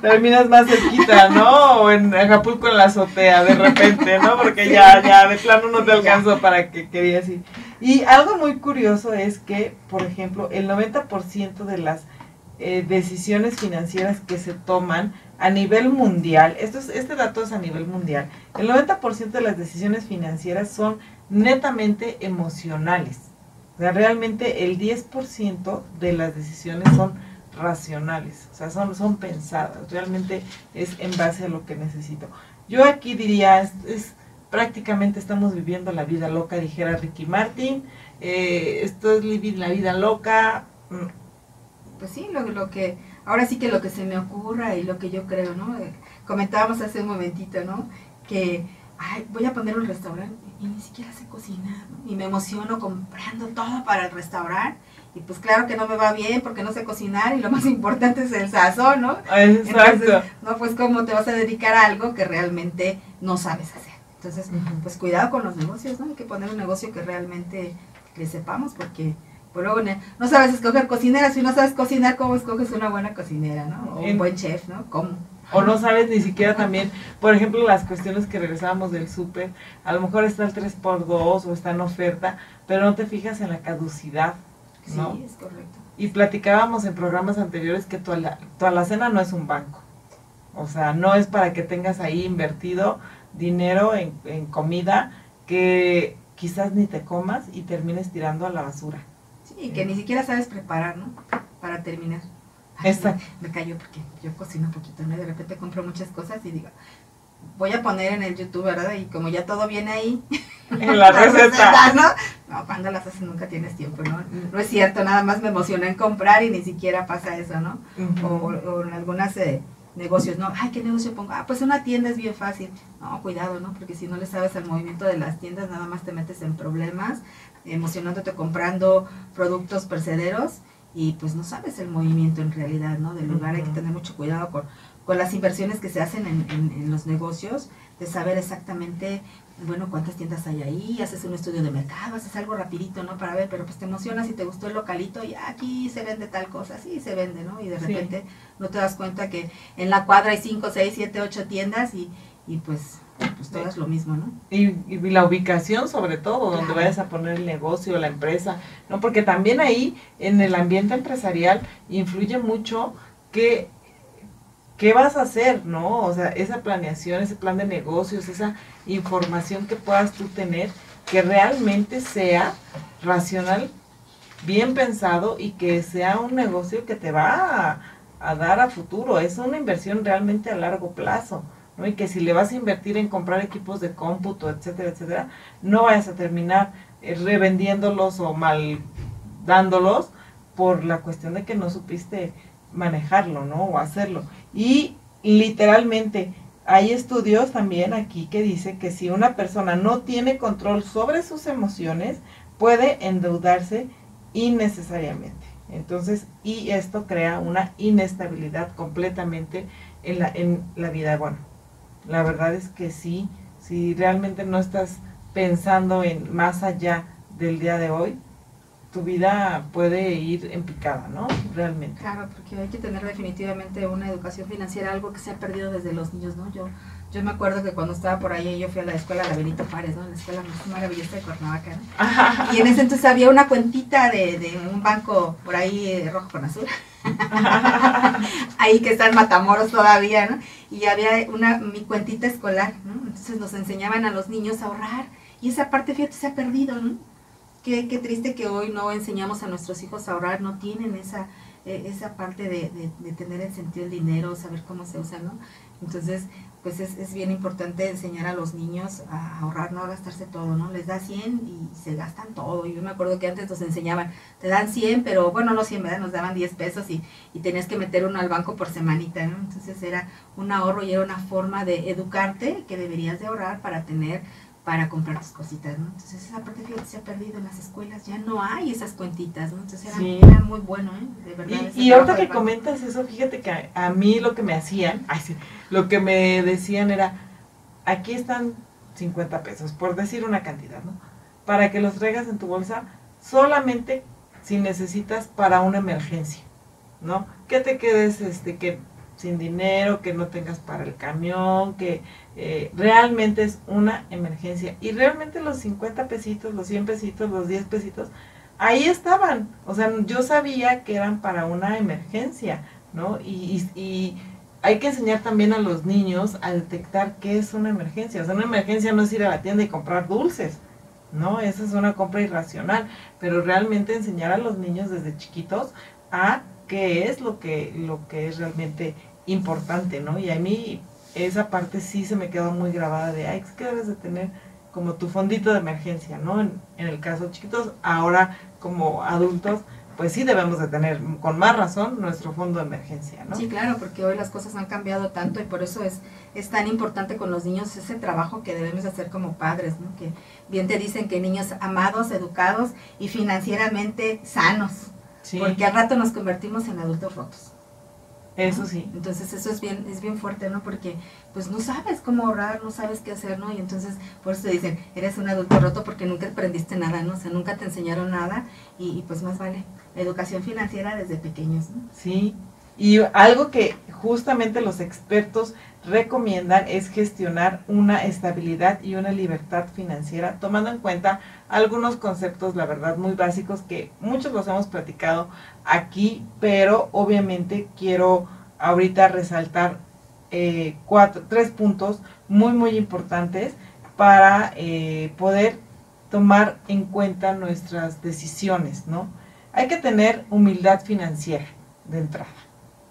Terminas más cerquita, ¿no? O en Acapulco en la azotea de repente, ¿no? Porque ya, ya de plano no te alcanzó para que querías ir. Y algo muy curioso es que, por ejemplo, el 90% de las eh, decisiones financieras que se toman a nivel mundial, esto es, este dato es a nivel mundial, el 90% de las decisiones financieras son netamente emocionales. O sea, realmente el 10% de las decisiones son racionales, o sea, son, son pensadas, realmente es en base a lo que necesito. Yo aquí diría, es, prácticamente estamos viviendo la vida loca, dijera Ricky Martin, eh, esto es vivir la vida loca. Mm. Pues sí, lo, lo que ahora sí que lo que se me ocurra y lo que yo creo, ¿no? Eh, comentábamos hace un momentito, ¿no? Que ay, voy a poner un restaurante y ni siquiera sé cocinar, ¿no? Y me emociono comprando todo para el restaurante. Y pues claro que no me va bien porque no sé cocinar y lo más importante es el sazón, ¿no? Exacto. no, pues cómo te vas a dedicar a algo que realmente no sabes hacer. Entonces, pues cuidado con los negocios, ¿no? Hay que poner un negocio que realmente le sepamos porque luego no sabes escoger cocinera, si no sabes cocinar, ¿cómo escoges una buena cocinera, no? O un buen chef, ¿no? ¿Cómo? O no sabes ni siquiera también, por ejemplo, las cuestiones que regresábamos del súper, a lo mejor está el 3x2 o está en oferta, pero no te fijas en la caducidad, ¿no? Sí, es correcto. Y platicábamos en programas anteriores que tu, tu alacena no es un banco. O sea, no es para que tengas ahí invertido dinero en, en comida que quizás ni te comas y termines tirando a la basura. Y que ni siquiera sabes preparar, ¿no? Para terminar. Me cayó porque yo cocino un poquito, ¿no? De repente compro muchas cosas y digo, voy a poner en el YouTube, ¿verdad? Y como ya todo viene ahí. En la receta. ¿no? No, cuando las haces nunca tienes tiempo, ¿no? No es cierto, nada más me emocioné en comprar y ni siquiera pasa eso, ¿no? o, en algunas eh, negocios, ¿no? Ay, ¿qué negocio pongo? Ah, pues una tienda es bien fácil. No, cuidado, ¿no? Porque si no le sabes al movimiento de las tiendas, nada más te metes en problemas emocionándote comprando productos percederos y pues no sabes el movimiento en realidad, ¿no? Del lugar hay que tener mucho cuidado con, con las inversiones que se hacen en, en, los negocios, de saber exactamente, bueno, cuántas tiendas hay ahí, haces un estudio de mercado, haces algo rapidito, ¿no? Para ver, pero pues te emocionas y te gustó el localito y aquí se vende tal cosa, sí, se vende, ¿no? Y de repente no te das cuenta que en la cuadra hay 5, 6, 7, 8 tiendas y, y pues pues todo es lo mismo, ¿no? Y, la ubicación sobre todo, donde vayas a poner el negocio, la empresa, ¿no? Porque también ahí en el ambiente empresarial influye mucho que qué vas a hacer, ¿no? O sea, esa planeación, ese plan de negocios, esa información que puedas tú tener, que realmente sea racional, bien pensado y que sea un negocio que te va a, a dar a futuro. Es una inversión realmente a largo plazo. Y que si le vas a invertir en comprar equipos de cómputo, etcétera, etcétera, no vayas a terminar eh, revendiéndolos o mal dándolos por la cuestión de que no supiste manejarlo, ¿no? O hacerlo. Y literalmente hay estudios también aquí que dice que si una persona no tiene control sobre sus emociones, puede endeudarse innecesariamente. Entonces, y esto crea una inestabilidad completamente en la, en la vida. Bueno, la verdad es que sí, si realmente no estás pensando en más allá del día de hoy, tu vida puede ir en picada, ¿no? Realmente. Claro, porque hay que tener definitivamente una educación financiera, algo que se ha perdido desde los niños, ¿no? Yo yo me acuerdo que cuando estaba por ahí yo fui a la escuela de Benito Juárez, ¿no? La escuela más maravillosa de Cuernavaca, ¿no? Y en ese entonces había una cuentita de, de un banco por ahí rojo con azul. ahí que está en Matamoros todavía, ¿no? Y había una, mi cuentita escolar, ¿no? Entonces nos enseñaban a los niños a ahorrar. Y esa parte, fíjate, se ha perdido, ¿no? Qué, qué triste que hoy no enseñamos a nuestros hijos a ahorrar, no tienen esa, eh, esa parte de, de, de tener el sentido del dinero, saber cómo se usa, ¿no? Entonces, pues es, es, bien importante enseñar a los niños a ahorrar, no a gastarse todo, ¿no? Les da 100 y se gastan todo. Yo me acuerdo que antes nos enseñaban, te dan 100, pero bueno, no 100, ¿verdad? Nos daban 10 pesos y, y tenías que meter uno al banco por semanita, ¿no? Entonces era un ahorro y era una forma de educarte que deberías de ahorrar para tener para comprar tus cositas, ¿no? Entonces esa parte fíjate se ha perdido en las escuelas, ya no hay esas cuentitas, ¿no? Entonces era, muy bueno, ¿eh? De verdad. Y, y ahorita que comentas eso, fíjate que a, mí lo que me hacían, ay, sí, lo que me decían era, aquí están 50 pesos, por decir una cantidad, ¿no? Para que los traigas en tu bolsa solamente si necesitas para una emergencia, ¿no? Que te quedes, este, que sin dinero, que no tengas para el camión, que eh, realmente es una emergencia. Y realmente los 50 pesitos, los 100 pesitos, los 10 pesitos, ahí estaban. O sea, yo sabía que eran para una emergencia, ¿no? Y, y, hay que enseñar también a los niños a detectar qué es una emergencia. O sea, una emergencia no es ir a la tienda y comprar dulces. ¿no? Esa es una compra irracional, pero realmente enseñar a los niños desde chiquitos a qué es lo que, lo que es realmente importante, ¿no? Y a mí esa parte sí se me quedó muy grabada de, ay, es que debes de tener como tu fondito de emergencia, ¿no? En, el caso de chiquitos, ahora como adultos, pues sí debemos de tener con más razón nuestro fondo de emergencia, ¿no? Sí, claro, porque hoy las cosas han cambiado tanto y por eso es, es tan importante con los niños ese trabajo que debemos hacer como padres, ¿no? Que bien te dicen que niños amados, educados y financieramente sanos, porque al rato nos convertimos en adultos rotos. Eso sí. Entonces eso es bien, es bien fuerte, ¿no? Porque pues no sabes cómo ahorrar, no sabes qué hacer, ¿no? Y entonces por eso te dicen, eres un adulto roto porque nunca aprendiste nada, ¿no? O sea, nunca te enseñaron nada y, pues más vale educación financiera desde pequeños, ¿no? Sí, y algo que justamente los expertos recomiendan es gestionar una estabilidad y una libertad financiera, tomando en cuenta algunos conceptos, la verdad, muy básicos que muchos los hemos platicado aquí, pero obviamente quiero ahorita resaltar eh, cuatro, tres puntos muy, muy importantes para eh, poder tomar en cuenta nuestras decisiones, ¿no? Hay que tener humildad financiera de entrada,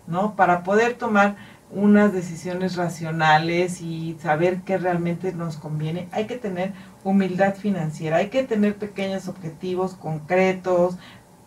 ¿no? Para poder tomar unas decisiones racionales y saber qué realmente nos conviene, hay que tener humildad financiera, hay que tener pequeños objetivos concretos,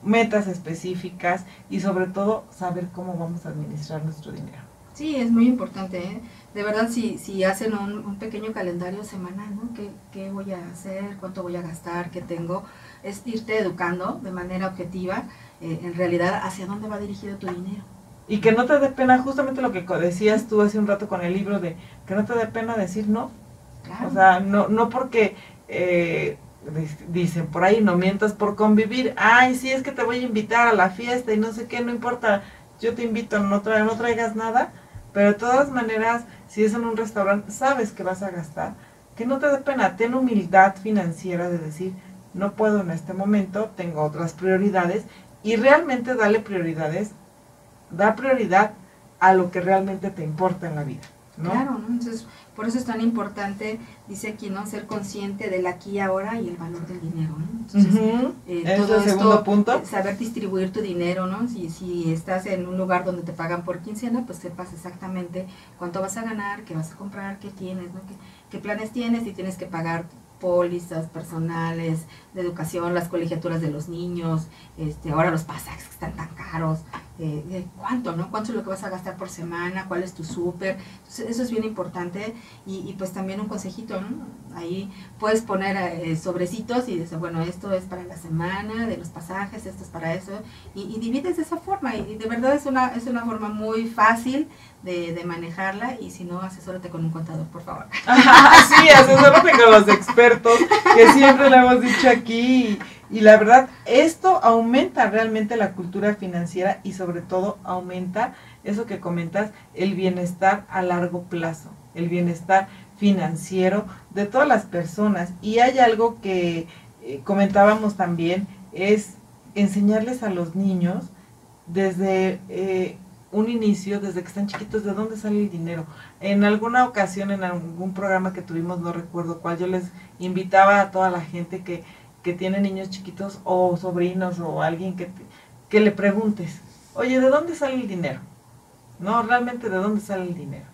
metas específicas y sobre todo saber cómo vamos a administrar nuestro dinero. Sí, es muy importante. ¿eh? De verdad, si, si hacen un, pequeño calendario semanal, ¿no? ¿Qué, ¿Qué, voy a hacer? ¿Cuánto voy a gastar? ¿Qué tengo? Es irte educando de manera objetiva, eh, en realidad, hacia dónde va dirigido tu dinero. Y que no te dé pena, justamente lo que decías tú hace un rato con el libro, de que no te dé pena decir no. O sea, no, no porque eh, dicen por ahí, no mientas por convivir. Ay, sí, es que te voy a invitar a la fiesta y no sé qué, no importa, yo te invito, no, no traigas nada. Pero de todas maneras, si es en un restaurante, sabes que vas a gastar. Que no te dé pena, ten humildad financiera de decir, no puedo en este momento, tengo otras prioridades. Y realmente dale prioridades da prioridad a lo que realmente te importa en la vida. ¿no? Claro, ¿no? entonces por eso es tan importante, dice aquí, ¿no? Ser consciente del aquí y ahora y el valor del dinero, ¿no? Entonces, eh, todo el segundo punto. Eh, saber distribuir tu dinero, ¿no? Si, si estás en un lugar donde te pagan por quincena, pues sepas exactamente cuánto vas a ganar, qué vas a comprar, qué tienes, ¿no? Qué, qué planes tienes, y tienes que pagar pólizas personales de educación, las colegiaturas de los niños, este, ahora los pasajes que están tan caros, eh, cuánto, ¿no? ¿Cuánto es lo que vas a gastar por semana? ¿Cuál es tu súper? Eso es bien importante y, pues también un consejito, ¿no? Ahí puedes poner eh, sobrecitos y dices, bueno, esto es para la semana, de los pasajes, esto es para eso, y, divides de esa forma y, de verdad es una, es una forma muy fácil de, de, manejarla y si no, asesórate con un contador, por favor. sí, asesórate con los expertos, que siempre lo hemos dicho aquí. Y la verdad, esto aumenta realmente la cultura financiera y sobre todo aumenta eso que comentas, el bienestar a largo plazo, el bienestar financiero de todas las personas. Y hay algo que eh, comentábamos también, es enseñarles a los niños desde eh, un inicio, desde que están chiquitos, de dónde sale el dinero. En alguna ocasión, en algún programa que tuvimos, no recuerdo cuál, yo les invitaba a toda la gente que que tiene niños chiquitos o sobrinos o alguien que, que le preguntes, oye, ¿de dónde sale el dinero? No, realmente, ¿de dónde sale el dinero?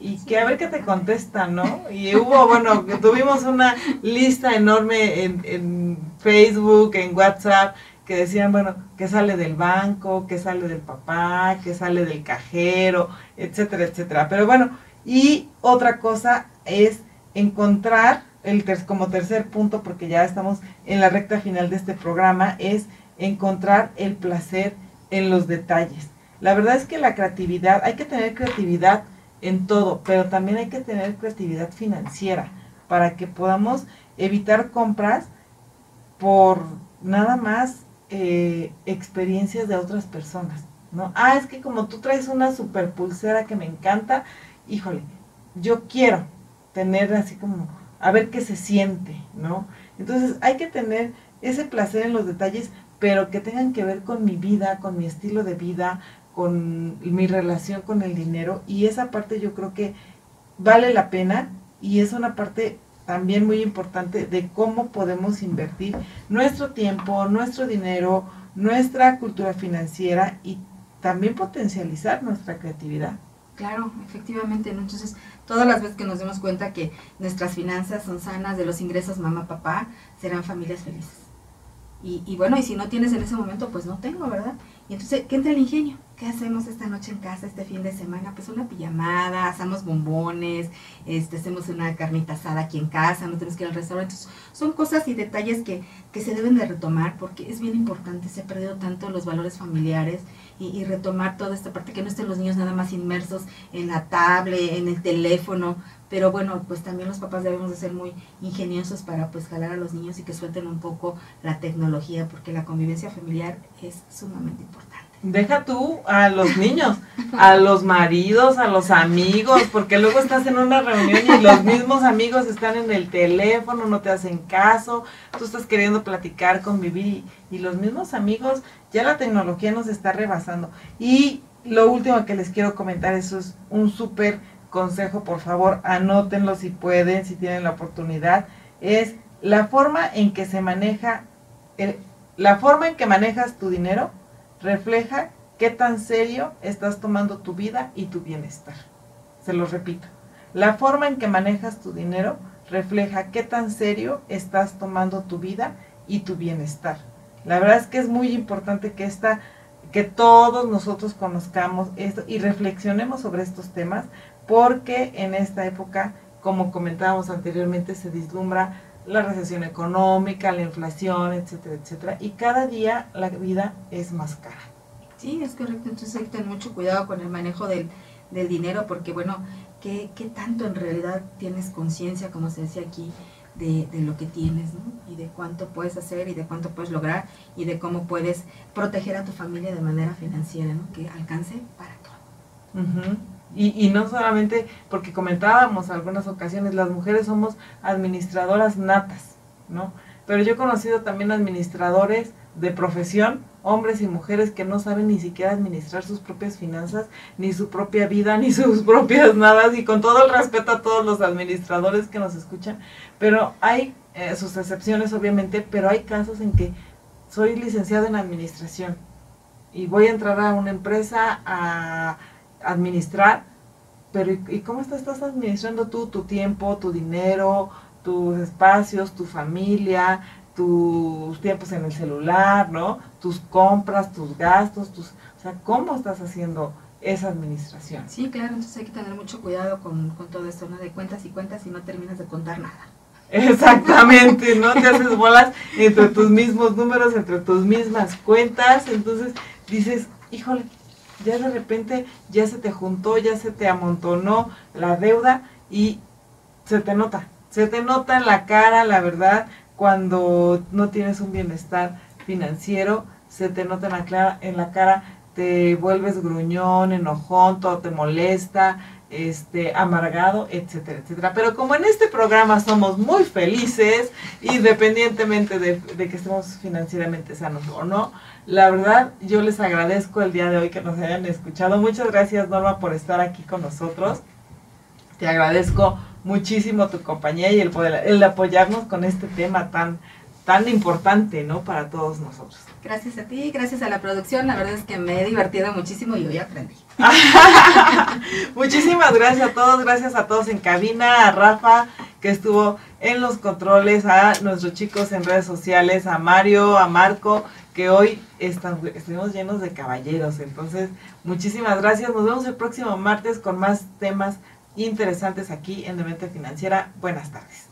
y que a ver qué te contesta, ¿no? Y hubo, bueno, tuvimos una lista enorme en, en, Facebook, en WhatsApp, que decían, bueno, que sale del banco, que sale del papá, que sale del cajero, etcétera, etcétera. Pero bueno, y otra cosa es encontrar el como tercer punto, porque ya estamos en la recta final de este programa, es encontrar el placer en los detalles. La verdad es que la creatividad, hay que tener creatividad en todo, pero también hay que tener creatividad financiera para que podamos evitar compras por nada más eh, experiencias de otras personas, ¿no? Ah, es que como tú traes una super pulsera que me encanta, híjole, yo quiero tener así como a ver qué se siente, ¿no? Entonces hay que tener ese placer en los detalles, pero que tengan que ver con mi vida, con mi estilo de vida, con mi relación con el dinero y esa parte yo creo que vale la pena y es una parte también muy importante de cómo podemos invertir nuestro tiempo, nuestro dinero, nuestra cultura financiera y también potencializar nuestra creatividad. Claro, efectivamente, Entonces, todas las veces que nos demos cuenta que nuestras finanzas son sanas, de los ingresos mamá, papá, serán familias felices. Y, bueno, y si no tienes en ese momento, pues no tengo, ¿verdad? Y entonces, ¿qué entra el ingenio? ¿Qué hacemos esta noche en casa, este fin de semana? Pues una pijamada, hacemos bombones, este, hacemos una carnita asada aquí en casa, no tenemos que ir al restaurante. son cosas y detalles que, que se deben de retomar porque es bien importante, se ha perdido tanto los valores familiares y, retomar toda esta parte, que no estén los niños nada más inmersos en la tablet, en el teléfono, pero bueno, pues también los papás debemos de ser muy ingeniosos para pues jalar a los niños y que suelten un poco la tecnología, porque la convivencia familiar es sumamente importante. Deja tú a los niños, a los maridos, a los amigos, porque luego estás en una reunión y los mismos amigos están en el teléfono, no te hacen caso, tú estás queriendo platicar, convivir y, y los mismos amigos, ya la tecnología nos está rebasando. Y lo último que les quiero comentar, eso es un súper consejo, por favor, anótenlo si pueden, si tienen la oportunidad, es la forma en que se maneja, la forma en que manejas tu dinero refleja qué tan serio estás tomando tu vida y tu bienestar. Se lo repito, la forma en que manejas tu dinero refleja qué tan serio estás tomando tu vida y tu bienestar. La verdad es que es muy importante que esta que todos nosotros conozcamos esto y reflexionemos sobre estos temas, porque en esta época, como comentábamos anteriormente, se vislumbra la recesión económica, la inflación, etcétera, etcétera, y cada día la vida es más cara. Sí, es correcto, entonces hay que tener mucho cuidado con el manejo del, del dinero, porque bueno, ¿qué, ¿qué, tanto en realidad tienes conciencia, como se decía aquí, de, de, lo que tienes, ¿no? Y de cuánto puedes hacer y de cuánto puedes lograr y de cómo puedes proteger a tu familia de manera financiera, ¿no? Que alcance para todo. Uh y, y, no solamente porque comentábamos algunas ocasiones, las mujeres somos administradoras natas, ¿no? Pero yo he conocido también administradores de profesión, hombres y mujeres que no saben ni siquiera administrar sus propias finanzas, ni su propia vida, ni sus propias nada, y con todo el respeto a todos los administradores que nos escuchan, pero hay eh, sus excepciones obviamente, pero hay casos en que soy licenciado en administración y voy a entrar a una empresa a administrar, pero ¿y cómo estás administrando tú tu tiempo, tu dinero, tus espacios, tu familia, tus tiempos en el celular, ¿no? Tus compras, tus gastos, tus, o sea, ¿cómo estás haciendo esa administración? Sí, claro, entonces hay que tener mucho cuidado con, con todo esto, ¿no? De cuentas y cuentas y no terminas de contar nada. Exactamente, ¿no? Te haces bolas entre tus mismos números, entre tus mismas cuentas, entonces dices, híjole, ya de repente ya se te juntó, ya se te amontonó la deuda y se te nota, se te nota en la cara, la verdad, cuando no tienes un bienestar financiero, se te nota en la, en la cara, te vuelves gruñón, enojón, todo te molesta, este, amargado, etcétera, etcétera. Pero como en este programa somos muy felices, independientemente de, de, que estemos financieramente sanos o no, la verdad yo les agradezco el día de hoy que nos hayan escuchado. Muchas gracias Norma por estar aquí con nosotros. Te agradezco muchísimo tu compañía y el poder, el apoyarnos con este tema tan, tan importante, ¿no? Para todos nosotros. Gracias a ti, gracias a la producción. La verdad es que me he divertido muchísimo y hoy aprendí. Muchísimas gracias a todos, gracias a todos en cabina, a Rafa que estuvo en los controles, a nuestros chicos en redes sociales, a Mario, a Marco, que hoy están, estuvimos llenos de caballeros. Entonces, muchísimas gracias. Nos vemos el próximo martes con más temas interesantes aquí en Demente Financiera. Buenas tardes.